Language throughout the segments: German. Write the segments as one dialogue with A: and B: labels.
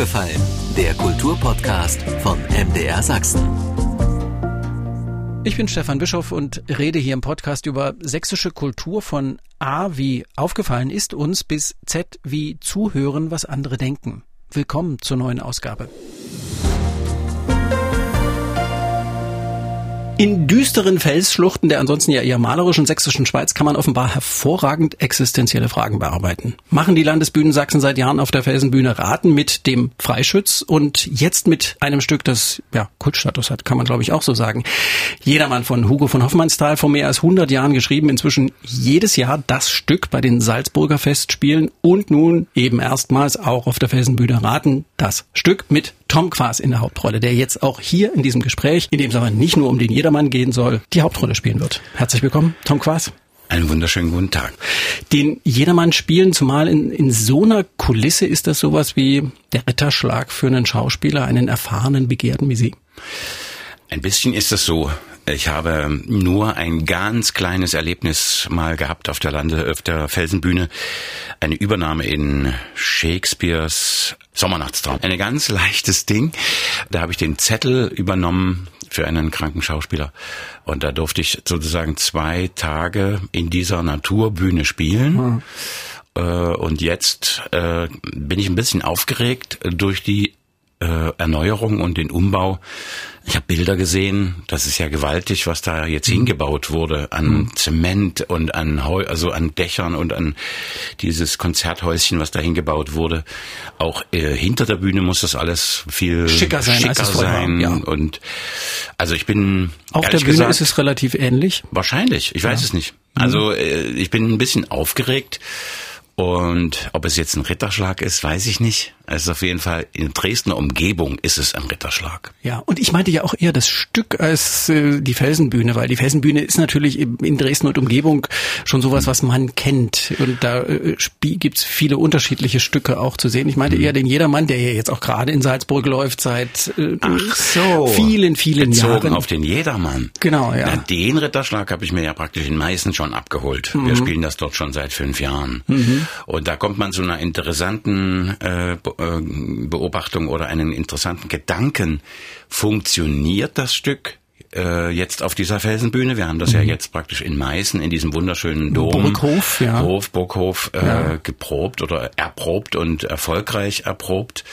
A: aufgefallen? Der Kulturpodcast von MDR Sachsen.
B: Ich bin Stefan Bischoff und rede hier im Podcast über sächsische Kultur von A wie aufgefallen ist uns bis Z wie zuhören, was andere denken. Willkommen zur neuen Ausgabe. In düsteren Felsschluchten der ansonsten ja eher malerischen sächsischen Schweiz kann man offenbar hervorragend existenzielle Fragen bearbeiten. Machen die Landesbühnen Sachsen seit Jahren auf der Felsenbühne Raten mit dem Freischütz und jetzt mit einem Stück, das ja Kultstatus hat, kann man glaube ich auch so sagen. Jedermann von Hugo von Hoffmannsthal vor mehr als 100 Jahren geschrieben, inzwischen jedes Jahr das Stück bei den Salzburger Festspielen und nun eben erstmals auch auf der Felsenbühne Raten das Stück mit Tom Quas in der Hauptrolle, der jetzt auch hier in diesem Gespräch, in dem es aber nicht nur um den Jedermann gehen soll, die Hauptrolle spielen wird. Herzlich willkommen, Tom Quas.
C: Einen wunderschönen guten Tag.
B: Den Jedermann spielen, zumal in, in so einer Kulisse, ist das sowas wie der Ritterschlag für einen Schauspieler, einen erfahrenen Begehrten wie Sie?
C: Ein bisschen ist es so. Ich habe nur ein ganz kleines Erlebnis mal gehabt auf der Lande, auf der Felsenbühne. Eine Übernahme in Shakespeares Sommernachtstraum. Ein ganz leichtes Ding. Da habe ich den Zettel übernommen für einen kranken Schauspieler. Und da durfte ich sozusagen zwei Tage in dieser Naturbühne spielen. Hm. Und jetzt äh, bin ich ein bisschen aufgeregt durch die äh, Erneuerung und den Umbau. Ich habe Bilder gesehen, das ist ja gewaltig, was da jetzt mhm. hingebaut wurde an mhm. Zement und an Heu also an Dächern und an dieses Konzerthäuschen, was da hingebaut wurde. Auch äh, hinter der Bühne muss das alles viel
B: schicker sein.
C: Schicker sein. Ja. Und also ich bin
B: auf der Bühne gesagt, ist es relativ ähnlich.
C: Wahrscheinlich, ich weiß ja. es nicht. Also äh, ich bin ein bisschen aufgeregt. Und ob es jetzt ein Ritterschlag ist, weiß ich nicht. Es ist auf jeden Fall in Dresdner Umgebung ist es ein Ritterschlag.
B: Ja, und ich meinte ja auch eher das Stück als äh, die Felsenbühne, weil die Felsenbühne ist natürlich in Dresden und Umgebung schon sowas, was man kennt. Und da äh, gibt's viele unterschiedliche Stücke auch zu sehen. Ich meinte mhm. eher den Jedermann, der ja jetzt auch gerade in Salzburg läuft seit äh,
C: Ach so.
B: vielen, vielen
C: Bezogen
B: Jahren.
C: auf den Jedermann.
B: Genau, ja.
C: Na, den Ritterschlag habe ich mir ja praktisch in Meißen schon abgeholt. Mhm. Wir spielen das dort schon seit fünf Jahren. Mhm. Und da kommt man zu einer interessanten äh, äh, Beobachtung oder einen interessanten Gedanken. Funktioniert das Stück äh, jetzt auf dieser Felsenbühne. Wir haben das mhm. ja jetzt praktisch in Meißen in diesem wunderschönen Dom.
B: Burghof, ja.
C: Hof, Burghof äh, ja. geprobt oder erprobt und erfolgreich erprobt.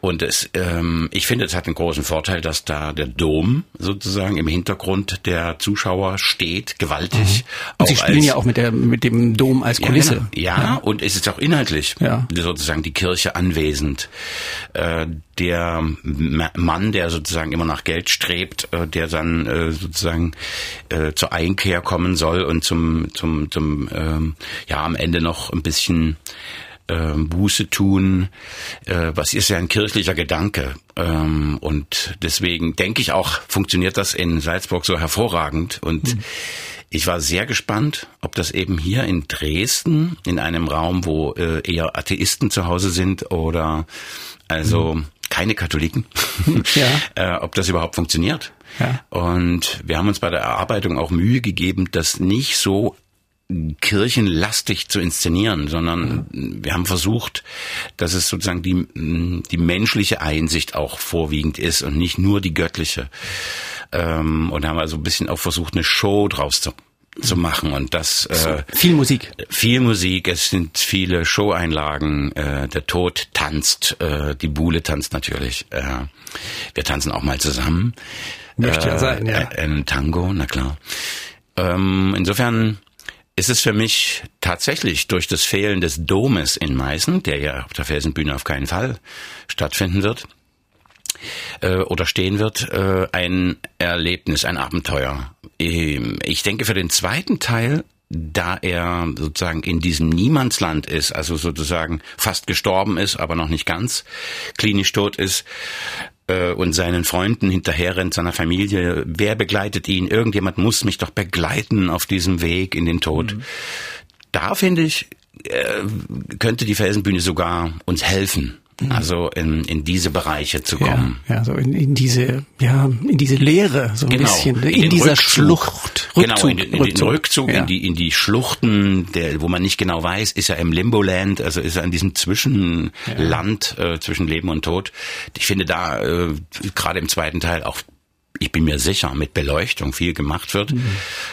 C: Und es, ähm, ich finde, es hat einen großen Vorteil, dass da der Dom sozusagen im Hintergrund der Zuschauer steht, gewaltig.
B: Mhm. Und Sie spielen als, ja auch mit der mit dem Dom als Kulisse.
C: Ja, genau. ja, ja. und es ist auch inhaltlich ja. sozusagen die Kirche anwesend. Äh, der Mann, der sozusagen immer nach Geld strebt, äh, der dann äh, sozusagen äh, zur Einkehr kommen soll und zum zum zum ähm, ja am Ende noch ein bisschen äh, Buße tun, äh, was ist ja ein kirchlicher Gedanke. Ähm, und deswegen denke ich auch, funktioniert das in Salzburg so hervorragend. Und mhm. ich war sehr gespannt, ob das eben hier in Dresden, in einem Raum, wo äh, eher Atheisten zu Hause sind oder also mhm keine Katholiken, ja. äh, ob das überhaupt funktioniert. Ja. Und wir haben uns bei der Erarbeitung auch Mühe gegeben, das nicht so kirchenlastig zu inszenieren, sondern wir haben versucht, dass es sozusagen die, die menschliche Einsicht auch vorwiegend ist und nicht nur die göttliche. Ähm, und haben also ein bisschen auch versucht, eine Show draus zu zu machen und das
B: äh, viel Musik
C: viel Musik es sind viele Showeinlagen äh, der Tod tanzt äh, die Buhle tanzt natürlich äh, wir tanzen auch mal zusammen
B: möchte ja sein ja
C: äh, ein Tango na klar ähm, insofern ist es für mich tatsächlich durch das Fehlen des Domes in Meißen, der ja auf der Felsenbühne auf keinen Fall stattfinden wird, äh, oder stehen wird, äh, ein Erlebnis, ein Abenteuer. Ähm, ich denke für den zweiten Teil da er sozusagen in diesem Niemandsland ist, also sozusagen fast gestorben ist, aber noch nicht ganz klinisch tot ist, äh, und seinen Freunden hinterherrennt, seiner Familie, wer begleitet ihn? Irgendjemand muss mich doch begleiten auf diesem Weg in den Tod. Mhm. Da finde ich, äh, könnte die Felsenbühne sogar uns helfen. Also in, in diese Bereiche zu kommen.
B: Ja, ja so in, in diese, ja, in diese Leere, so ein genau. bisschen, in, in dieser Rückzug. Schlucht.
C: Rückzug, genau, in, in Rückzug. den Rückzug, ja. in die, in die Schluchten, der, wo man nicht genau weiß, ist er im Limboland, also ist er in diesem Zwischenland ja. äh, zwischen Leben und Tod. Ich finde da äh, gerade im zweiten Teil auch ich bin mir sicher, mit Beleuchtung viel gemacht wird, mhm.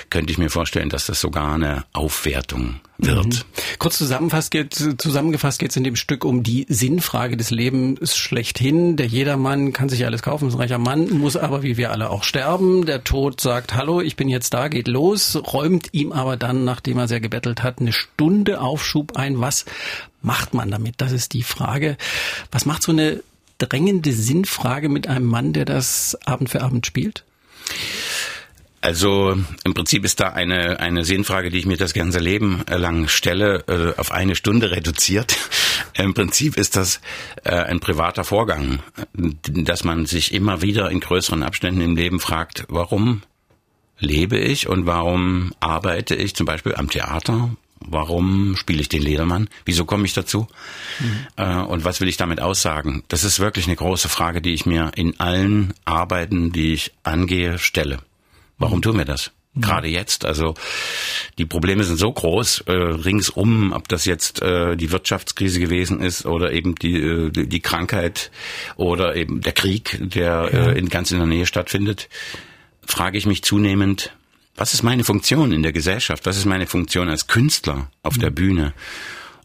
C: könnte ich mir vorstellen, dass das sogar eine Aufwertung wird. Mhm.
B: Kurz zusammengefasst geht zusammengefasst geht es in dem Stück um die Sinnfrage des Lebens schlechthin. Der jedermann kann sich alles kaufen, ist ein reicher Mann, muss aber wie wir alle auch sterben. Der Tod sagt, hallo, ich bin jetzt da, geht los, räumt ihm aber dann, nachdem er sehr gebettelt hat, eine Stunde Aufschub ein. Was macht man damit? Das ist die Frage. Was macht so eine drängende Sinnfrage mit einem Mann, der das Abend für Abend spielt?
C: Also im Prinzip ist da eine, eine Sinnfrage, die ich mir das ganze Leben lang stelle, äh, auf eine Stunde reduziert. Im Prinzip ist das äh, ein privater Vorgang, dass man sich immer wieder in größeren Abständen im Leben fragt, warum lebe ich und warum arbeite ich zum Beispiel am Theater Warum spiele ich den Ledermann? Wieso komme ich dazu? Mhm. Äh, und was will ich damit aussagen? Das ist wirklich eine große Frage, die ich mir in allen Arbeiten, die ich angehe, stelle. Warum tun wir das? Gerade jetzt, also die Probleme sind so groß äh, ringsum, ob das jetzt äh, die Wirtschaftskrise gewesen ist oder eben die, äh, die Krankheit oder eben der Krieg, der äh, in ganz in der Nähe stattfindet, frage ich mich zunehmend, was ist meine Funktion in der Gesellschaft? Was ist meine Funktion als Künstler auf der mhm. Bühne?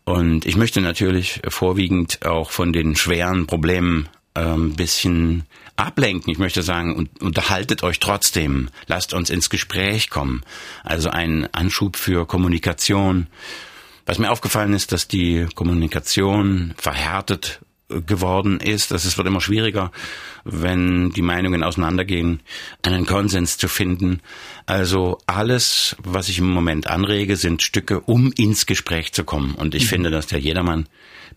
C: Und ich möchte natürlich vorwiegend auch von den schweren Problemen ein ähm, bisschen ablenken. Ich möchte sagen, und, unterhaltet euch trotzdem. Lasst uns ins Gespräch kommen. Also ein Anschub für Kommunikation. Was mir aufgefallen ist, dass die Kommunikation verhärtet geworden ist, dass es wird immer schwieriger, wenn die Meinungen auseinandergehen, einen Konsens zu finden. Also alles, was ich im Moment anrege, sind Stücke, um ins Gespräch zu kommen. Und ich mhm. finde, dass der Jedermann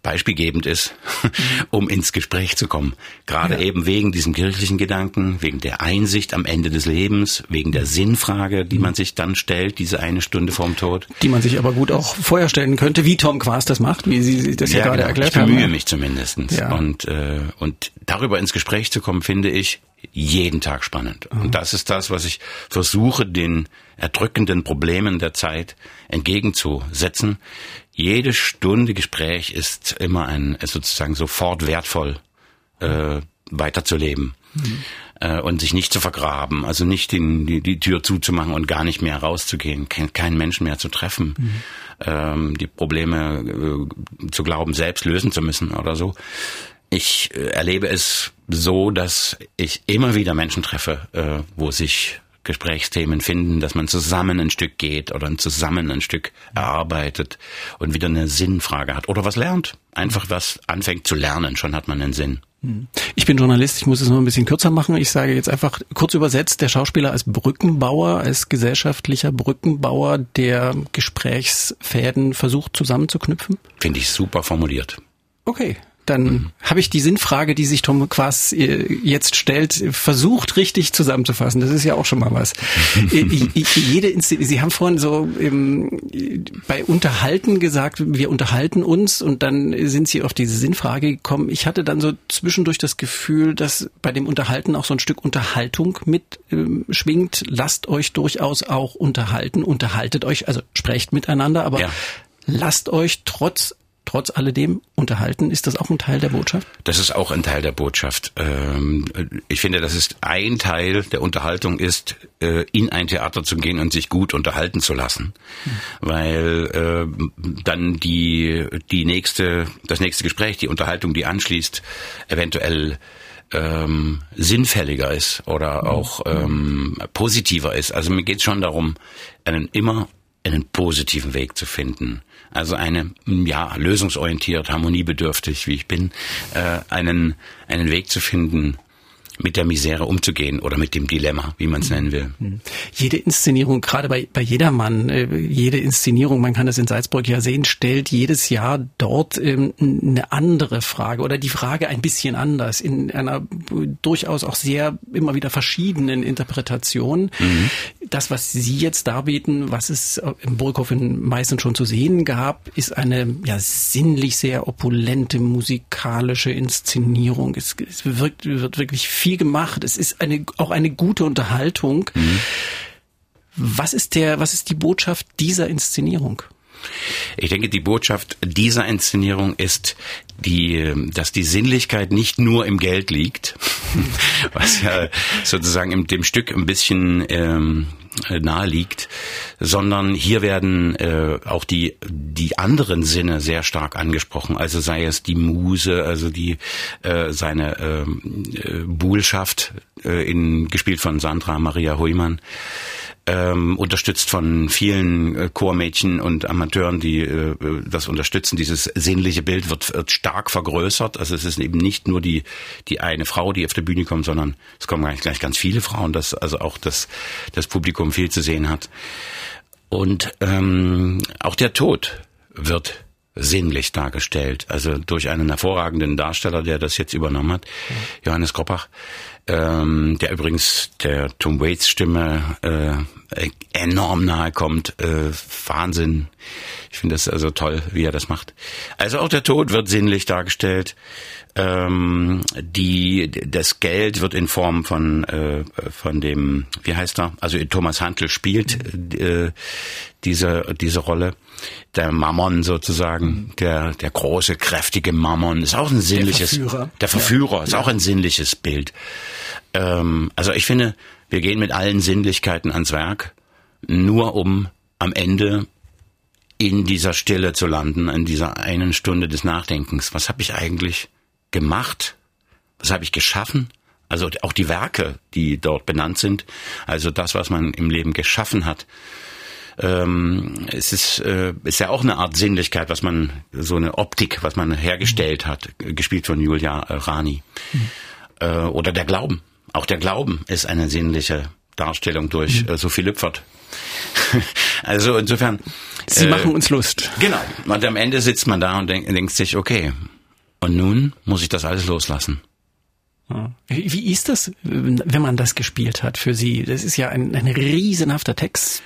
C: beispielgebend ist, um ins Gespräch zu kommen. Gerade ja. eben wegen diesem kirchlichen Gedanken, wegen der Einsicht am Ende des Lebens, wegen der Sinnfrage, die man sich dann stellt, diese eine Stunde vorm Tod.
B: Die man sich aber gut auch vorher stellen könnte, wie Tom Quast das macht, wie Sie das ja, ja gerade genau. erklärt
C: haben.
B: Ich
C: bemühe haben. mich zumindest. Ja. Und, äh, und darüber ins Gespräch zu kommen, finde ich jeden Tag spannend. Mhm. Und das ist das, was ich versuche, den erdrückenden Problemen der Zeit entgegenzusetzen. Jede Stunde Gespräch ist immer ein, ist sozusagen sofort wertvoll, äh, weiterzuleben. Mhm. Äh, und sich nicht zu vergraben, also nicht den, die, die Tür zuzumachen und gar nicht mehr rauszugehen, kein, keinen Menschen mehr zu treffen, mhm. ähm, die Probleme äh, zu glauben, selbst lösen zu müssen oder so. Ich äh, erlebe es so, dass ich immer wieder Menschen treffe, äh, wo sich Gesprächsthemen finden, dass man zusammen ein Stück geht oder zusammen ein Stück erarbeitet und wieder eine Sinnfrage hat oder was lernt. Einfach was anfängt zu lernen, schon hat man einen Sinn.
B: Hm. Ich bin Journalist, ich muss es noch ein bisschen kürzer machen. Ich sage jetzt einfach kurz übersetzt, der Schauspieler als Brückenbauer, als gesellschaftlicher Brückenbauer, der Gesprächsfäden versucht zusammenzuknüpfen.
C: Finde ich super formuliert.
B: Okay, dann habe ich die Sinnfrage, die sich Tom Quass äh, jetzt stellt, versucht richtig zusammenzufassen. Das ist ja auch schon mal was. Äh, jede Sie haben vorhin so ähm, bei Unterhalten gesagt, wir unterhalten uns und dann sind Sie auf diese Sinnfrage gekommen. Ich hatte dann so zwischendurch das Gefühl, dass bei dem Unterhalten auch so ein Stück Unterhaltung mit ähm, schwingt. Lasst euch durchaus auch unterhalten, unterhaltet euch, also sprecht miteinander, aber ja. lasst euch trotz trotz alledem unterhalten. Ist das auch ein Teil der Botschaft?
C: Das ist auch ein Teil der Botschaft. Ähm, ich finde, das ist ein Teil der Unterhaltung ist, äh, in ein Theater zu gehen und sich gut unterhalten zu lassen. Hm. Weil äh, dann die, die nächste, das nächste Gespräch, die Unterhaltung, die anschließt, eventuell ähm, sinnfälliger ist oder hm. auch ähm, positiver ist. Also mir geht es schon darum, einen immer einen positiven Weg zu finden. Also eine, ja, lösungsorientiert, harmoniebedürftig, wie ich bin, äh, einen, einen Weg zu finden, mit der Misere umzugehen oder mit dem Dilemma, wie man es nennen will.
B: Jede Inszenierung, gerade bei, bei jedermann, äh, jede Inszenierung, man kann das in Salzburg ja sehen, stellt jedes Jahr dort ähm, eine andere Frage oder die Frage ein bisschen anders in einer durchaus auch sehr immer wieder verschiedenen Interpretation. Mhm. das, was Sie jetzt darbieten, was es im Burghof in Meißen schon zu sehen gab, ist eine ja sinnlich sehr opulente musikalische Inszenierung. Es, es wird, wird wirklich viel gemacht. Es ist eine, auch eine gute Unterhaltung. Mhm. Was ist der, was ist die Botschaft dieser Inszenierung?
C: Ich denke, die Botschaft dieser Inszenierung ist, die, dass die Sinnlichkeit nicht nur im Geld liegt, was ja sozusagen in dem Stück ein bisschen ähm, nahe liegt, sondern hier werden äh, auch die die anderen Sinne sehr stark angesprochen. Also sei es die Muse, also die äh, seine ähm, äh, Buhlschaft, äh, in gespielt von Sandra Maria Heumann ähm, unterstützt von vielen äh, Chormädchen und Amateuren, die äh, das unterstützen. Dieses sinnliche Bild wird, wird stark vergrößert. Also es ist eben nicht nur die, die eine Frau, die auf der Bühne kommt, sondern es kommen gleich, gleich ganz viele Frauen, dass also auch das, das Publikum viel zu sehen hat. Und ähm, auch der Tod wird sinnlich dargestellt. Also durch einen hervorragenden Darsteller, der das jetzt übernommen hat, Johannes Kroppach, ähm, der übrigens der Tom Waits Stimme äh, enorm nahe kommt. Äh, Wahnsinn. Ich finde das also toll, wie er das macht. Also auch der Tod wird sinnlich dargestellt. Ähm, die, das Geld wird in Form von, äh, von dem, wie heißt er? Also Thomas Handel spielt äh, diese, diese Rolle. Der Mammon sozusagen, der, der große, kräftige Mammon, ist auch ein sinnliches. Der Verführer. Der Verführer ja. ist auch ein sinnliches Bild. Ähm, also ich finde, wir gehen mit allen Sinnlichkeiten ans Werk, nur um am Ende in dieser Stille zu landen, in dieser einen Stunde des Nachdenkens. Was habe ich eigentlich gemacht? Was habe ich geschaffen? Also auch die Werke, die dort benannt sind, also das, was man im Leben geschaffen hat. Ähm, es ist, äh, ist ja auch eine Art Sinnlichkeit, was man, so eine Optik, was man hergestellt hat, gespielt von Julia Rani. Mhm. Äh, oder der Glauben. Auch der Glauben ist eine sinnliche Darstellung durch mhm. äh, Sophie Lüpfert. also insofern.
B: Sie äh, machen uns Lust.
C: Genau. Und am Ende sitzt man da und denk, denkt sich, okay, und nun muss ich das alles loslassen.
B: Wie ist das, wenn man das gespielt hat für Sie? Das ist ja ein, ein riesenhafter Text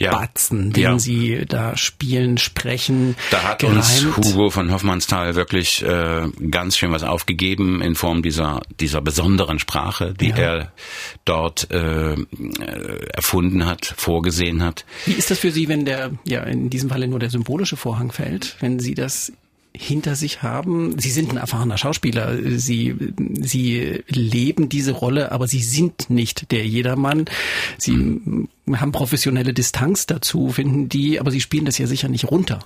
B: ja. Batzen, den ja. sie da spielen, sprechen.
C: Da hat gereimt. uns Hugo von Hoffmannsthal wirklich äh, ganz schön was aufgegeben in Form dieser dieser besonderen Sprache, die ja. er dort äh, erfunden hat, vorgesehen hat.
B: Wie ist das für Sie, wenn der ja in diesem Falle nur der symbolische Vorhang fällt, wenn Sie das hinter sich haben. Sie sind ein erfahrener Schauspieler. Sie, sie leben diese Rolle, aber sie sind nicht der Jedermann. Sie mhm. Haben professionelle Distanz dazu, finden die, aber sie spielen das ja sicher nicht runter.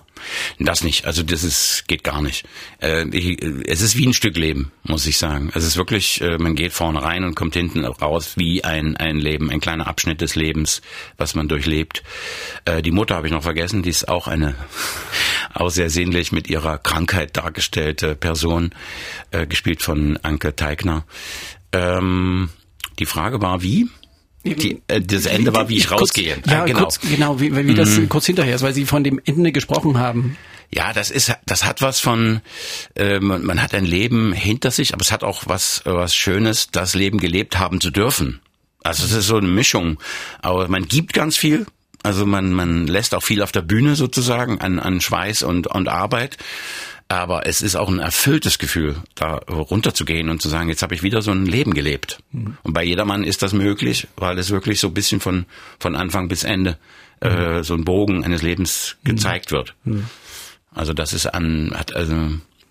C: Das nicht. Also das ist, geht gar nicht. Äh, ich, es ist wie ein Stück Leben, muss ich sagen. Es ist wirklich, äh, man geht vorne rein und kommt hinten raus wie ein, ein Leben, ein kleiner Abschnitt des Lebens, was man durchlebt. Äh, die Mutter habe ich noch vergessen, die ist auch eine, auch sehr sehnlich mit ihrer Krankheit dargestellte Person, äh, gespielt von Anke Teigner. Ähm, die Frage war, wie? Die, äh, das Ende war, wie ich kurz, rausgehe.
B: Ja, ah, genau. Kurz, genau, wie, wie das mhm. kurz hinterher ist, weil Sie von dem Ende gesprochen haben.
C: Ja, das ist, das hat was von, äh, man, man hat ein Leben hinter sich, aber es hat auch was, was Schönes, das Leben gelebt haben zu dürfen. Also es ist so eine Mischung. Aber man gibt ganz viel, also man, man lässt auch viel auf der Bühne sozusagen an, an Schweiß und, und Arbeit. Aber es ist auch ein erfülltes Gefühl, da runterzugehen und zu sagen, jetzt habe ich wieder so ein Leben gelebt. Mhm. Und bei jedermann ist das möglich, weil es wirklich so ein bisschen von, von Anfang bis Ende mhm. äh, so ein Bogen eines Lebens mhm. gezeigt wird. Mhm. Also das ist an, hat also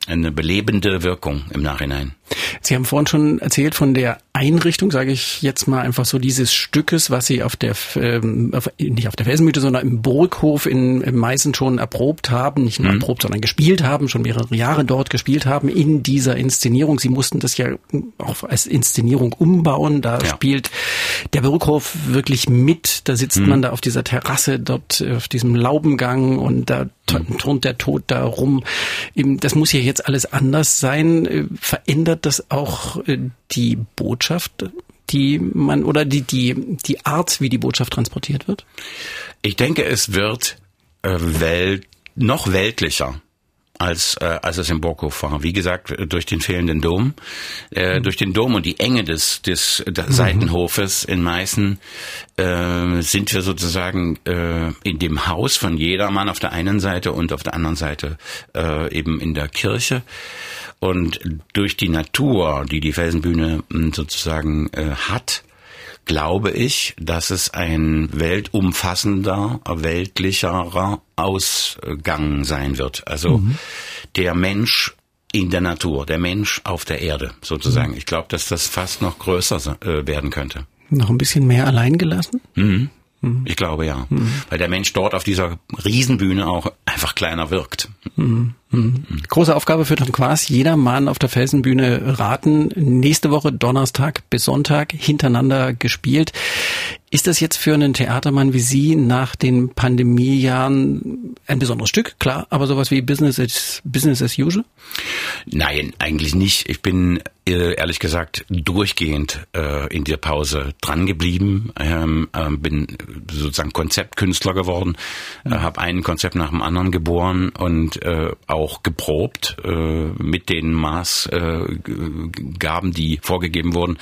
C: eine belebende Wirkung im Nachhinein.
B: Sie haben vorhin schon erzählt von der Einrichtung, sage ich jetzt mal einfach so dieses Stückes, was Sie auf der ähm, auf, nicht auf der Felsenmühle, sondern im Burghof in, in Meißen schon erprobt haben, nicht nur mhm. erprobt, sondern gespielt haben, schon mehrere Jahre dort gespielt haben in dieser Inszenierung. Sie mussten das ja auch als Inszenierung umbauen. Da ja. spielt der Burghof wirklich mit. Da sitzt mhm. man da auf dieser Terrasse dort auf diesem Laubengang und da mhm. turnt der Tod da rum. Das muss ja jetzt alles anders sein. Äh, verändert das auch äh, die Botschaft, die man oder die die die Art, wie die Botschaft transportiert wird?
C: Ich denke, es wird äh, Welt noch weltlicher als, äh, als es im Burghof war. Wie gesagt, durch den fehlenden Dom, äh, mhm. durch den Dom und die Enge des, des, des mhm. Seitenhofes in Meißen äh, sind wir sozusagen äh, in dem Haus von jedermann auf der einen Seite und auf der anderen Seite äh, eben in der Kirche. Und durch die Natur, die die Felsenbühne sozusagen äh, hat, glaube ich, dass es ein weltumfassender, weltlicherer Ausgang sein wird. Also mhm. der Mensch in der Natur, der Mensch auf der Erde sozusagen. Mhm. Ich glaube, dass das fast noch größer äh, werden könnte.
B: Noch ein bisschen mehr allein gelassen?
C: Mhm. mhm. Ich glaube ja, mhm. weil der Mensch dort auf dieser Riesenbühne auch einfach kleiner wirkt.
B: Mhm. Mhm. Große Aufgabe für Tom Quas. Jeder Mann auf der Felsenbühne raten. Nächste Woche Donnerstag bis Sonntag hintereinander gespielt. Ist das jetzt für einen Theatermann wie Sie nach den Pandemiejahren ein besonderes Stück? Klar, aber sowas wie Business as, Business as usual?
C: Nein, eigentlich nicht. Ich bin äh, ehrlich gesagt durchgehend äh, in der Pause dran geblieben, ähm, äh, bin sozusagen Konzeptkünstler geworden, mhm. äh, habe ein Konzept nach dem anderen geboren und äh, auch geprobt äh, mit den Maßgaben, die vorgegeben wurden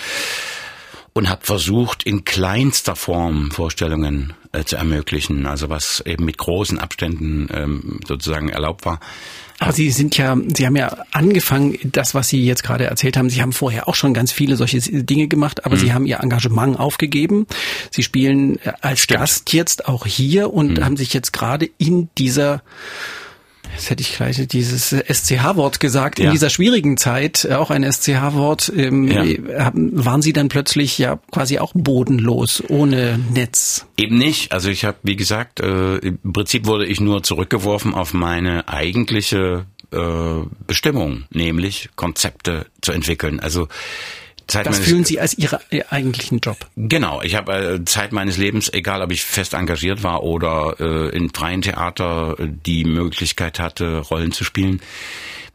C: und habe versucht, in kleinster Form Vorstellungen äh, zu ermöglichen, also was eben mit großen Abständen ähm, sozusagen erlaubt war.
B: Aber Sie sind ja, Sie haben ja angefangen, das, was Sie jetzt gerade erzählt haben, Sie haben vorher auch schon ganz viele solche Dinge gemacht, aber mhm. Sie haben Ihr Engagement aufgegeben. Sie spielen äh, als Stimmt. Gast jetzt auch hier und mhm. haben sich jetzt gerade in dieser Jetzt hätte ich gleich dieses SCH-Wort gesagt. Ja. In dieser schwierigen Zeit, äh, auch ein SCH-Wort, ähm, ja. waren Sie dann plötzlich ja quasi auch bodenlos, ohne Netz?
C: Eben nicht. Also ich habe, wie gesagt, äh, im Prinzip wurde ich nur zurückgeworfen auf meine eigentliche äh, Bestimmung, nämlich Konzepte zu entwickeln. Also
B: Zeit das fühlen Sie als Ihren eigentlichen Job.
C: Genau, ich habe äh, Zeit meines Lebens, egal ob ich fest engagiert war oder äh, in freien Theater äh, die Möglichkeit hatte, Rollen zu spielen,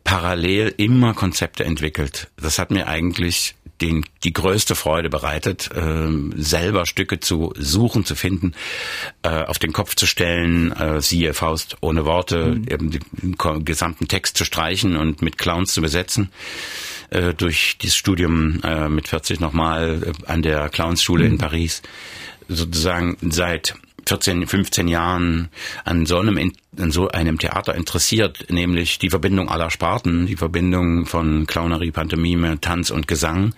C: parallel immer Konzepte entwickelt. Das hat mir eigentlich den, die größte Freude bereitet, äh, selber Stücke zu suchen, zu finden, äh, auf den Kopf zu stellen, äh, siehe Faust ohne Worte, mhm. eben den gesamten Text zu streichen und mit Clowns zu besetzen äh, durch dieses Studium äh, mit 40 nochmal äh, an der Clownsschule mhm. in Paris sozusagen seit 14, 15 Jahren an so einem, an so einem Theater interessiert, nämlich die Verbindung aller Sparten, die Verbindung von Clownerie, Pantomime, Tanz und Gesang.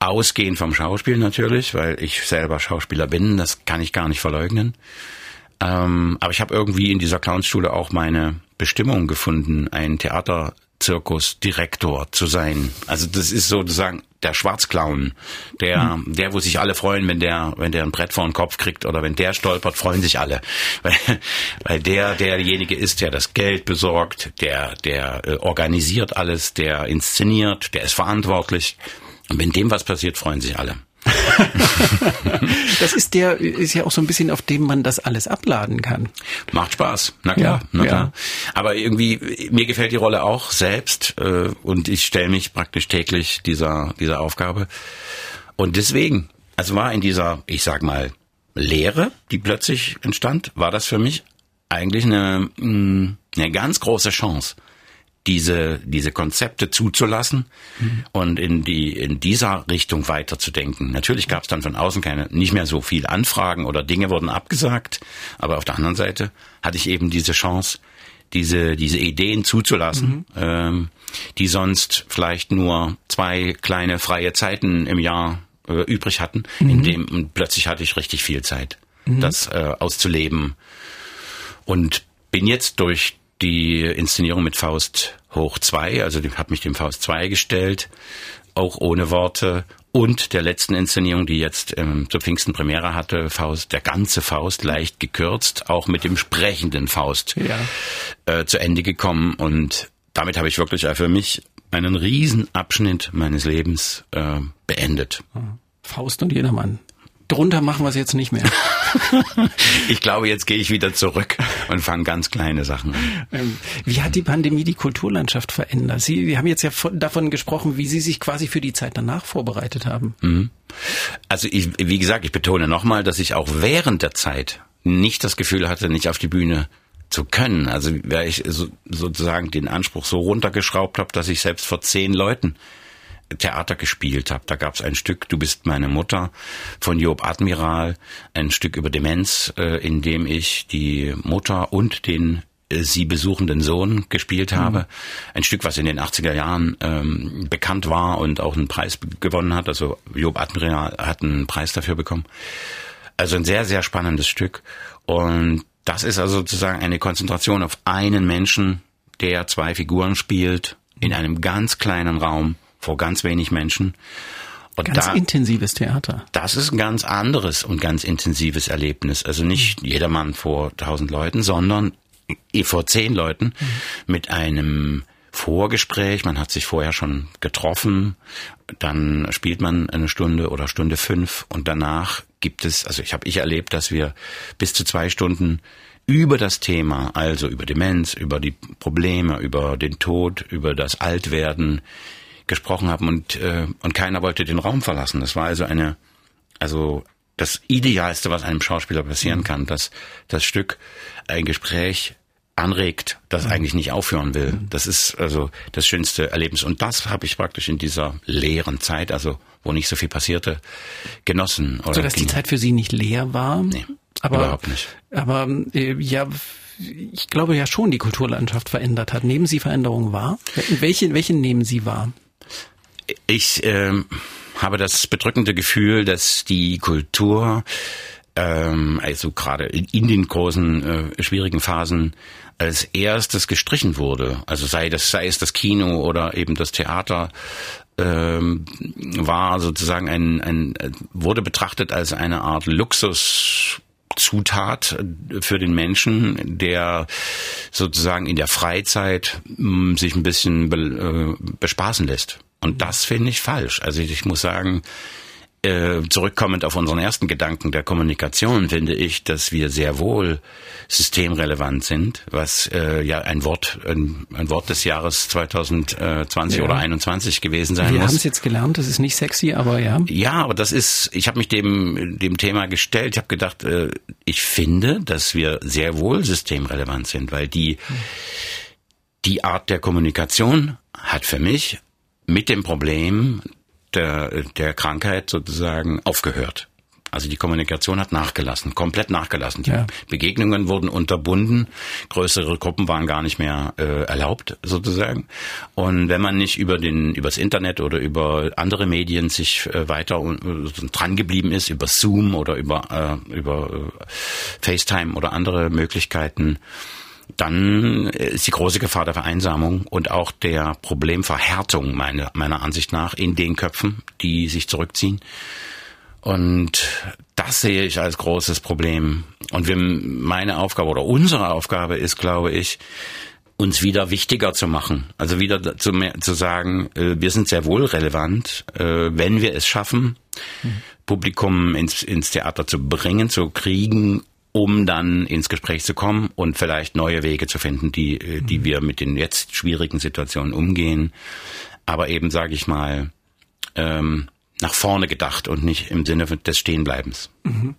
C: Ausgehend vom Schauspiel natürlich, weil ich selber Schauspieler bin, das kann ich gar nicht verleugnen. Ähm, aber ich habe irgendwie in dieser Clownsschule auch meine Bestimmung gefunden, ein Theater Zirkusdirektor zu sein. Also das ist sozusagen der Schwarzclown, der, mhm. der, wo sich alle freuen, wenn der, wenn der ein Brett vor den Kopf kriegt oder wenn der stolpert, freuen sich alle, weil, weil der derjenige ist, der das Geld besorgt, der, der äh, organisiert alles, der inszeniert, der ist verantwortlich. Und wenn dem was passiert, freuen sich alle.
B: das ist der, ist ja auch so ein bisschen, auf dem man das alles abladen kann.
C: Macht Spaß, na klar, ja, na klar. Ja. Aber irgendwie, mir gefällt die Rolle auch selbst äh, und ich stelle mich praktisch täglich dieser, dieser Aufgabe. Und deswegen, also war in dieser, ich sag mal, Lehre, die plötzlich entstand, war das für mich eigentlich eine, mm, eine ganz große Chance diese, diese Konzepte zuzulassen mhm. und in die, in dieser Richtung weiterzudenken. Natürlich gab es dann von außen keine, nicht mehr so viel Anfragen oder Dinge wurden abgesagt, aber auf der anderen Seite hatte ich eben diese Chance, diese, diese Ideen zuzulassen, mhm. ähm, die sonst vielleicht nur zwei kleine freie Zeiten im Jahr äh, übrig hatten, mhm. in dem plötzlich hatte ich richtig viel Zeit, mhm. das äh, auszuleben. Und bin jetzt durch die Inszenierung mit Faust hoch 2, also hat mich dem Faust 2 gestellt, auch ohne Worte. Und der letzten Inszenierung, die jetzt ähm, zur Pfingsten Premiere hatte, Faust, der ganze Faust leicht gekürzt, auch mit dem sprechenden Faust ja. äh, zu Ende gekommen. Und damit habe ich wirklich für mich einen riesen Abschnitt meines Lebens äh, beendet.
B: Faust und jedermann drunter machen wir es jetzt nicht mehr.
C: ich glaube, jetzt gehe ich wieder zurück und fange ganz kleine Sachen an.
B: Ähm, wie hat die Pandemie die Kulturlandschaft verändert? Sie, Sie haben jetzt ja davon gesprochen, wie Sie sich quasi für die Zeit danach vorbereitet haben. Mhm.
C: Also ich, wie gesagt, ich betone nochmal, dass ich auch während der Zeit nicht das Gefühl hatte, nicht auf die Bühne zu können. Also weil ich so, sozusagen den Anspruch so runtergeschraubt habe, dass ich selbst vor zehn Leuten Theater gespielt habe. Da gab es ein Stück Du bist meine Mutter von Job Admiral, ein Stück über Demenz, äh, in dem ich die Mutter und den äh, sie besuchenden Sohn gespielt habe. Mhm. Ein Stück, was in den 80er Jahren ähm, bekannt war und auch einen Preis gewonnen hat. Also Job Admiral hat einen Preis dafür bekommen. Also ein sehr, sehr spannendes Stück. Und das ist also sozusagen eine Konzentration auf einen Menschen, der zwei Figuren spielt, in einem ganz kleinen Raum, vor ganz wenig Menschen.
B: Und ganz da, intensives Theater.
C: Das ist ein ganz anderes und ganz intensives Erlebnis. Also nicht jedermann vor tausend Leuten, sondern vor zehn Leuten mhm. mit einem Vorgespräch. Man hat sich vorher schon getroffen. Dann spielt man eine Stunde oder Stunde fünf und danach gibt es, also ich habe ich erlebt, dass wir bis zu zwei Stunden über das Thema, also über Demenz, über die Probleme, über den Tod, über das Altwerden gesprochen haben und äh, und keiner wollte den Raum verlassen. Das war also eine, also das Idealste, was einem Schauspieler passieren kann, dass das Stück ein Gespräch anregt, das mhm. eigentlich nicht aufhören will. Mhm. Das ist also das schönste Erlebnis. Und das habe ich praktisch in dieser leeren Zeit, also wo nicht so viel passierte, genossen.
B: Oder so dass die Zeit für Sie nicht leer war?
C: Nee, aber, überhaupt nicht.
B: Aber äh, ja, ich glaube ja schon, die Kulturlandschaft verändert hat. Nehmen Sie Veränderungen wahr? Welche, welche nehmen Sie wahr?
C: Ich ähm, habe das bedrückende Gefühl, dass die Kultur ähm, also gerade in, den großen äh, schwierigen Phasen als erstes gestrichen wurde. Also sei das sei es das Kino oder eben das Theater ähm, war sozusagen ein, ein wurde betrachtet als eine Art Luxus Zutat für den Menschen, der sozusagen in der Freizeit mh, sich ein bisschen äh, bespaßen lässt. Und das finde ich falsch. Also ich muss sagen, äh, zurückkommend auf unseren ersten Gedanken der Kommunikation finde ich, dass wir sehr wohl systemrelevant sind, was äh, ja ein Wort ein, ein Wort des Jahres 2020 ja. oder 21 gewesen sein
B: wir
C: muss.
B: Wir haben es jetzt gelernt, das ist nicht sexy, aber ja.
C: Ja, aber das ist, ich habe mich dem dem Thema gestellt. Ich habe gedacht, äh, ich finde, dass wir sehr wohl systemrelevant sind, weil die die Art der Kommunikation hat für mich mit dem Problem der, der Krankheit sozusagen aufgehört. Also die Kommunikation hat nachgelassen, komplett nachgelassen. Die ja. Begegnungen wurden unterbunden, größere Gruppen waren gar nicht mehr äh, erlaubt sozusagen. Und wenn man nicht über den übers Internet oder über andere Medien sich äh, weiter äh, dran geblieben ist, über Zoom oder über äh, über äh, FaceTime oder andere Möglichkeiten, dann ist die große Gefahr der Vereinsamung und auch der Problemverhärtung meiner, meiner Ansicht nach in den Köpfen, die sich zurückziehen. Und das sehe ich als großes Problem. Und wir, meine Aufgabe oder unsere Aufgabe ist, glaube ich, uns wieder wichtiger zu machen. Also wieder zu, zu sagen, äh, wir sind sehr wohl relevant, äh, wenn wir es schaffen, mhm. Publikum ins, ins Theater zu bringen, zu kriegen um dann ins Gespräch zu kommen und vielleicht neue Wege zu finden, die, äh, die mhm. wir mit den jetzt schwierigen Situationen umgehen. Aber eben, sage ich mal, ähm, nach vorne gedacht und nicht im Sinne des Stehenbleibens. Mhm.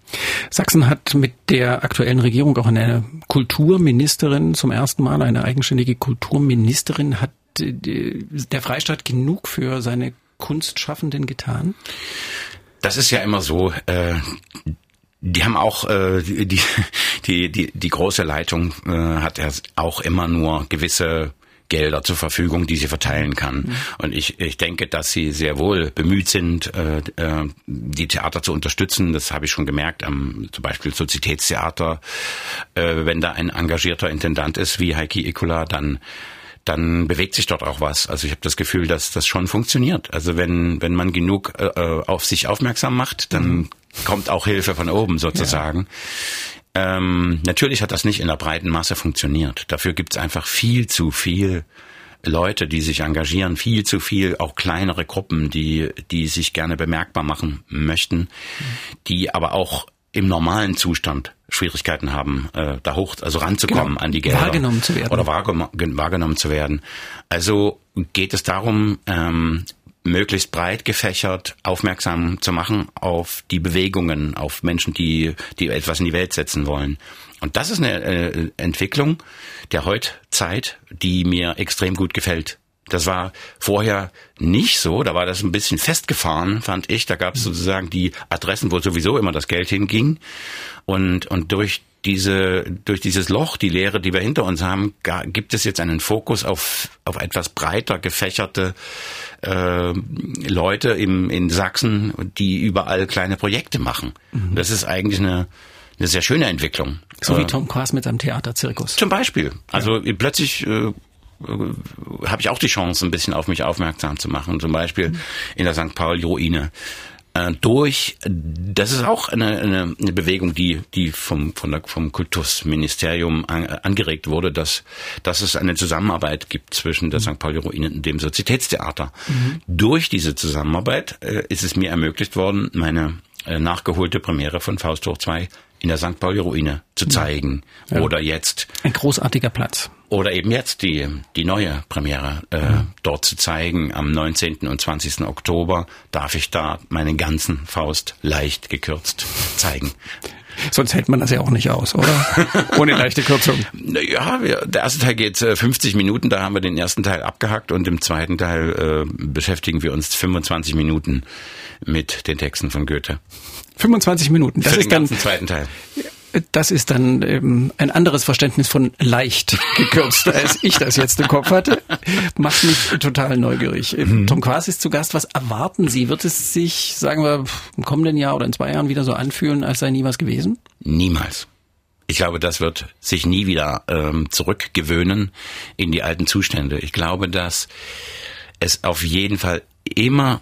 B: Sachsen hat mit der aktuellen Regierung auch eine Kulturministerin zum ersten Mal, eine eigenständige Kulturministerin. Hat äh, der Freistaat genug für seine Kunstschaffenden getan?
C: Das ist ja immer so. Äh, die haben auch äh, die, die die die große Leitung äh, hat ja auch immer nur gewisse Gelder zur Verfügung, die sie verteilen kann. Mhm. Und ich, ich denke, dass sie sehr wohl bemüht sind, äh, äh, die Theater zu unterstützen. Das habe ich schon gemerkt, am zum Beispiel Sozitätstheater. Äh, wenn da ein engagierter Intendant ist wie Heiki Ikula, dann dann bewegt sich dort auch was. Also ich habe das Gefühl, dass das schon funktioniert. Also wenn wenn man genug äh, äh auf sich aufmerksam macht, dann mhm kommt auch Hilfe von oben sozusagen. Ja. Ähm, natürlich hat das nicht in der breiten Masse funktioniert. Dafür gibt's einfach viel zu viel Leute, die sich engagieren, viel zu viel, auch kleinere Gruppen, die, die sich gerne bemerkbar machen möchten, die aber auch im normalen Zustand Schwierigkeiten haben, äh, da hoch, also ranzukommen genau. an die Gelder.
B: Wahrgenommen zu werden.
C: Oder wahrgenommen zu werden. Also geht es darum, ähm, möglichst breit gefächert aufmerksam zu machen auf die Bewegungen, auf Menschen, die, die etwas in die Welt setzen wollen. Und das ist eine äh, Entwicklung der Heutzeit, die mir extrem gut gefällt. Das war vorher nicht so. Da war das ein bisschen festgefahren, fand ich. Da gab es sozusagen die Adressen, wo sowieso immer das Geld hinging. Und, und durch diese, durch dieses Loch, die Leere, die wir hinter uns haben, gibt es jetzt einen Fokus auf, auf etwas breiter gefächerte äh, Leute im, in Sachsen, die überall kleine Projekte machen. Mhm. Das ist eigentlich eine, eine sehr schöne Entwicklung.
B: So wie äh, Tom Quas mit seinem Theaterzirkus.
C: Zum Beispiel. Also ja. plötzlich äh, habe ich auch die Chance, ein bisschen auf mich aufmerksam zu machen. Zum Beispiel in der St. Paul-Ruine äh, durch, das ist auch eine, eine, eine Bewegung, die, die vom, von der, vom Kultusministerium an, angeregt wurde, dass, dass es eine Zusammenarbeit gibt zwischen der St. Pauli-Ruine und dem Sozietätstheater. Mhm. Durch diese Zusammenarbeit äh, ist es mir ermöglicht worden, meine äh, nachgeholte Premiere von Faust hoch 2 in der St. Pauli-Ruine zu zeigen. Ja. Oder jetzt.
B: Ein großartiger Platz.
C: Oder eben jetzt die, die neue Premiere äh, ja. dort zu zeigen. Am 19. und 20. Oktober darf ich da meinen ganzen Faust leicht gekürzt zeigen.
B: Sonst hält man das ja auch nicht aus, oder? Ohne leichte Kürzung.
C: Ja, wir, der erste Teil geht äh, 50 Minuten, da haben wir den ersten Teil abgehackt und im zweiten Teil äh, beschäftigen wir uns 25 Minuten mit den Texten von Goethe.
B: 25 Minuten.
C: Das Für ist den dann zweiten Teil.
B: Das ist dann ähm, ein anderes Verständnis von leicht gekürzt, als ich das jetzt im Kopf hatte. Macht mich total neugierig. Mhm. Tom Quas ist zu Gast. Was erwarten Sie? Wird es sich, sagen wir, im kommenden Jahr oder in zwei Jahren wieder so anfühlen, als sei nie was gewesen?
C: Niemals. Ich glaube, das wird sich nie wieder ähm, zurückgewöhnen in die alten Zustände. Ich glaube, dass es auf jeden Fall immer,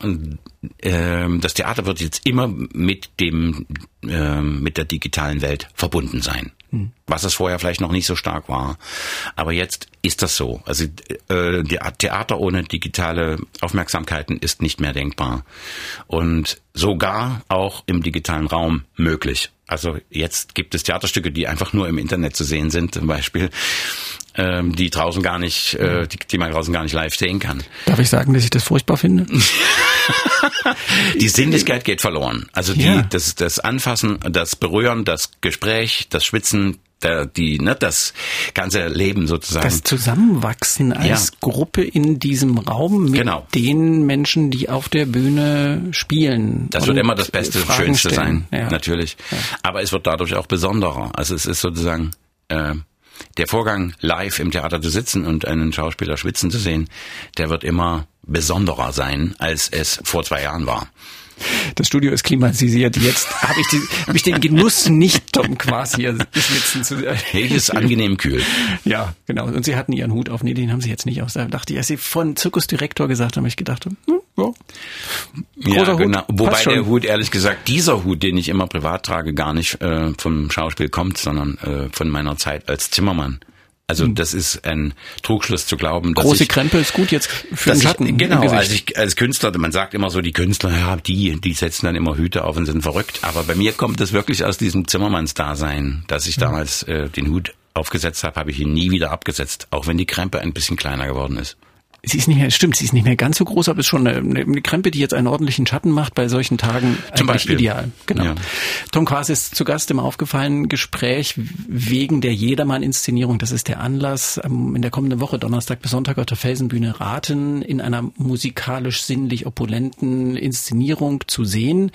C: äh, das Theater wird jetzt immer mit dem, äh, mit der digitalen Welt verbunden sein. Hm. Was es vorher vielleicht noch nicht so stark war. Aber jetzt ist das so. Also äh, Theater ohne digitale Aufmerksamkeiten ist nicht mehr denkbar. Und sogar auch im digitalen Raum möglich. Also jetzt gibt es Theaterstücke, die einfach nur im Internet zu sehen sind, zum Beispiel ähm, die draußen gar nicht, äh, die, die man draußen gar nicht live sehen kann.
B: Darf ich sagen, dass ich das furchtbar finde?
C: die Sinnlichkeit geht verloren. Also die, ja. das, das Anfassen, das Berühren, das Gespräch, das Schwitzen, der, die, ne, das ganze Leben sozusagen.
B: Das Zusammenwachsen als ja. Gruppe in diesem Raum mit genau. den Menschen, die auf der Bühne spielen.
C: Das wird immer das Beste, Fragen Schönste stellen. sein, ja. natürlich. Ja. Aber es wird dadurch auch besonderer. Also es ist sozusagen äh, der Vorgang, live im Theater zu sitzen und einen Schauspieler schwitzen zu sehen, der wird immer besonderer sein, als es vor zwei Jahren war.
B: Das Studio ist klimatisiert. Jetzt habe ich, die, hab ich den Genuss nicht, Tom quasi hier schwitzen zu.
C: Hier ist angenehm kühl.
B: Ja, genau. Und Sie hatten Ihren Hut auf. Nee, den haben Sie jetzt nicht aus. Da dachte ich, als Sie von Zirkusdirektor gesagt haben, habe ich gedacht, hm, ja.
C: ja, genau. Wobei der Hut, ehrlich gesagt, dieser Hut, den ich immer privat trage, gar nicht äh, vom Schauspiel kommt, sondern äh, von meiner Zeit als Zimmermann. Also hm. das ist ein Trugschluss zu glauben.
B: Dass Große ich, Krempel ist gut jetzt für den Schatten.
C: Ich, genau, als ich als Künstler, man sagt immer so, die Künstler, ja, die, die setzen dann immer Hüte auf und sind verrückt. Aber bei mir kommt es wirklich aus diesem Zimmermannsdasein, dass ich hm. damals äh, den Hut aufgesetzt habe, habe ich ihn nie wieder abgesetzt, auch wenn die Krempe ein bisschen kleiner geworden ist
B: sie ist nicht mehr, stimmt, sie ist nicht mehr ganz so groß, aber ist schon eine, eine Krempe, die jetzt einen ordentlichen Schatten macht bei solchen Tagen
C: Zum Beispiel.
B: ideal. Genau. Ja. Tom Quas ist zu Gast im aufgefallenen Gespräch wegen der Jedermann-Inszenierung. Das ist der Anlass ähm, in der kommenden Woche, Donnerstag bis Sonntag auf der Felsenbühne Raten, in einer musikalisch-sinnlich opulenten Inszenierung zu sehen.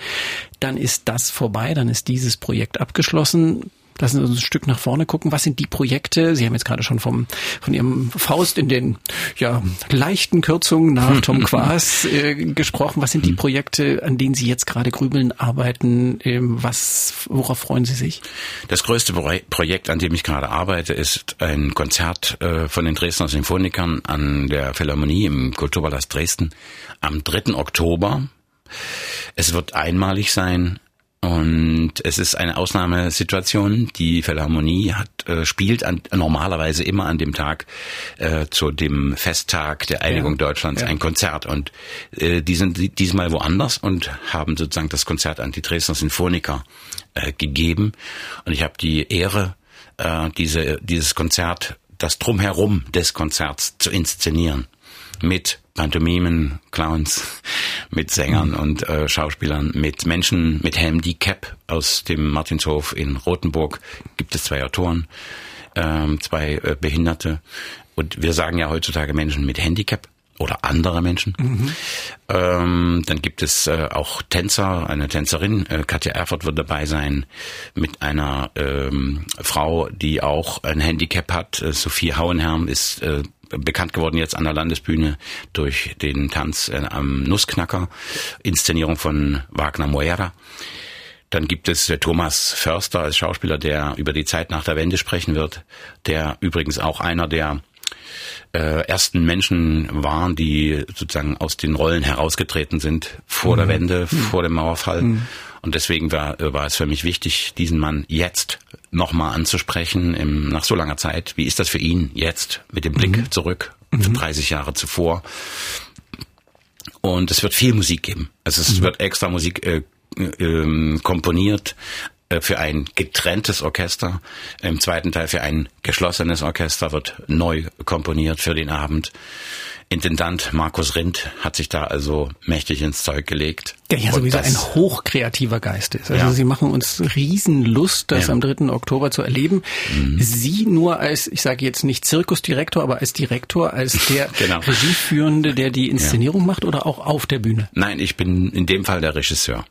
B: Dann ist das vorbei, dann ist dieses Projekt abgeschlossen. Lassen Sie uns ein Stück nach vorne gucken. Was sind die Projekte? Sie haben jetzt gerade schon vom, von Ihrem Faust in den ja, leichten Kürzungen nach Tom Quas äh, gesprochen. Was sind die Projekte, an denen Sie jetzt gerade grübeln, arbeiten? Ähm, was, worauf freuen Sie sich?
C: Das größte Projekt, an dem ich gerade arbeite, ist ein Konzert äh, von den Dresdner Symphonikern an der Philharmonie im Kulturpalast Dresden am 3. Oktober. Es wird einmalig sein. Und es ist eine Ausnahmesituation. Die Philharmonie hat, äh, spielt an, normalerweise immer an dem Tag äh, zu dem Festtag der Einigung ja, Deutschlands ja. ein Konzert. Und äh, die sind diesmal woanders und haben sozusagen das Konzert an die Dresdner Sinfoniker äh, gegeben. Und ich habe die Ehre, äh, diese, dieses Konzert, das Drumherum des Konzerts zu inszenieren. Mit Pantomimen, Clowns, mit Sängern mhm. und äh, Schauspielern, mit Menschen mit Handicap aus dem Martinshof in Rothenburg gibt es zwei Autoren, ähm, zwei äh, Behinderte. Und wir sagen ja heutzutage Menschen mit Handicap oder andere Menschen. Mhm. Ähm, dann gibt es äh, auch Tänzer, eine Tänzerin, äh, Katja Erfurt wird dabei sein, mit einer ähm, Frau, die auch ein Handicap hat. Äh, Sophie Hauenherm ist äh, bekannt geworden jetzt an der Landesbühne durch den Tanz äh, am Nussknacker, Inszenierung von Wagner Moera. Dann gibt es äh, Thomas Förster als Schauspieler, der über die Zeit nach der Wende sprechen wird, der übrigens auch einer der äh, ersten Menschen waren, die sozusagen aus den Rollen herausgetreten sind vor mhm. der Wende, mhm. vor dem Mauerfall. Mhm. Und deswegen war, äh, war es für mich wichtig, diesen Mann jetzt nochmal anzusprechen, im, nach so langer Zeit. Wie ist das für ihn jetzt mit dem Blick mhm. zurück, 30 mhm. Jahre zuvor? Und es wird viel Musik geben. Also es mhm. wird extra Musik äh, äh, komponiert für ein getrenntes Orchester. Im zweiten Teil für ein geschlossenes Orchester wird neu komponiert für den Abend. Intendant Markus Rindt hat sich da also mächtig ins Zeug gelegt.
B: Der ja sowieso ein hochkreativer Geist ist. Also ja. Sie machen uns Riesenlust, das ja. am 3. Oktober zu erleben. Mhm. Sie nur als, ich sage jetzt nicht Zirkusdirektor, aber als Direktor, als der genau. Regieführende, der die Inszenierung ja. macht oder auch auf der Bühne?
C: Nein, ich bin in dem Fall der Regisseur.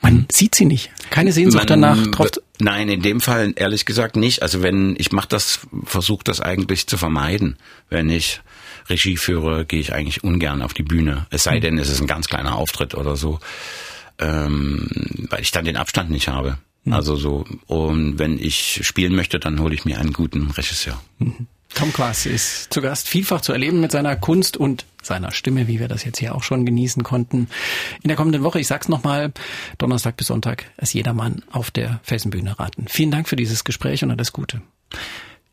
B: Man sieht sie nicht. Keine Sehnsucht Man, danach. Drauf
C: nein, in dem Fall ehrlich gesagt nicht. Also wenn ich mache das, versuche das eigentlich zu vermeiden. Wenn ich Regie führe, gehe ich eigentlich ungern auf die Bühne. Es sei hm. denn, es ist ein ganz kleiner Auftritt oder so, ähm, weil ich dann den Abstand nicht habe. Hm. Also so. Und wenn ich spielen möchte, dann hole ich mir einen guten Regisseur. Mhm.
B: Tom Quass ist zu Gast, vielfach zu erleben mit seiner Kunst und seiner Stimme, wie wir das jetzt hier auch schon genießen konnten. In der kommenden Woche, ich sag's nochmal, Donnerstag bis Sonntag, ist jedermann auf der Felsenbühne raten. Vielen Dank für dieses Gespräch und alles Gute.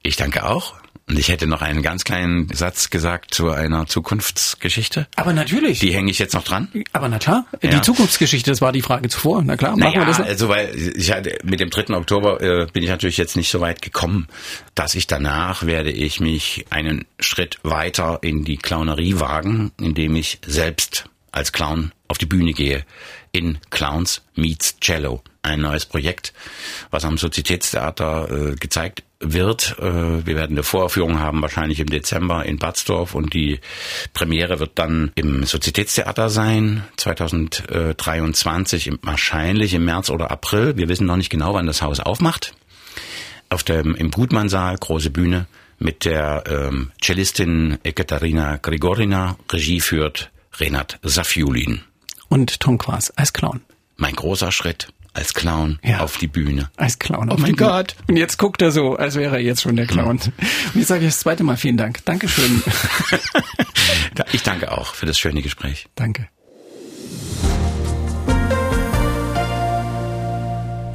C: Ich danke auch. Und ich hätte noch einen ganz kleinen Satz gesagt zu einer Zukunftsgeschichte.
B: Aber natürlich.
C: Die hänge ich jetzt noch dran.
B: Aber na klar, ja. die Zukunftsgeschichte, das war die Frage zuvor. Na klar,
C: machen naja, wir das. Noch. Also weil ich hatte, mit dem 3. Oktober äh, bin ich natürlich jetzt nicht so weit gekommen, dass ich danach werde ich mich einen Schritt weiter in die Clownerie wagen, indem ich selbst als Clown auf die Bühne gehe in Clowns Meets Cello. Ein neues Projekt, was am Sozietätstheater äh, gezeigt wird. Äh, wir werden eine Vorführung haben, wahrscheinlich im Dezember in Badsdorf und die Premiere wird dann im Sozietätstheater sein, 2023, wahrscheinlich im März oder April. Wir wissen noch nicht genau, wann das Haus aufmacht. Auf dem, im Gutmannsaal, große Bühne, mit der ähm, Cellistin Ekaterina Grigorina. Regie führt Renat Safiulin.
B: Und Tom Quas als Clown.
C: Mein großer Schritt als Clown ja. auf die Bühne.
B: Als Clown
C: oh mein Gott.
B: Und jetzt guckt er so, als wäre er jetzt schon der Clown. Und jetzt sage ich das zweite Mal vielen Dank. Dankeschön.
C: ich danke auch für das schöne Gespräch.
B: Danke.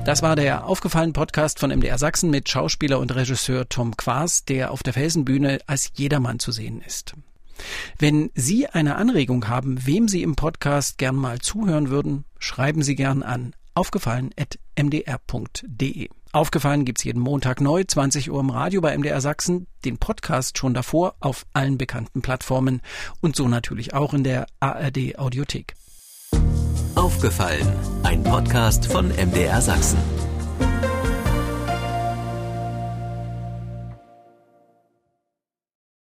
B: Das war der aufgefallene Podcast von MDR Sachsen mit Schauspieler und Regisseur Tom Quaas, der auf der Felsenbühne als jedermann zu sehen ist. Wenn Sie eine Anregung haben, wem Sie im Podcast gern mal zuhören würden, schreiben Sie gern an aufgefallen.mdr.de. Aufgefallen gibt's jeden Montag neu, 20 Uhr im Radio bei MDR Sachsen, den Podcast schon davor auf allen bekannten Plattformen und so natürlich auch in der ARD Audiothek.
A: Aufgefallen, ein Podcast von MDR Sachsen.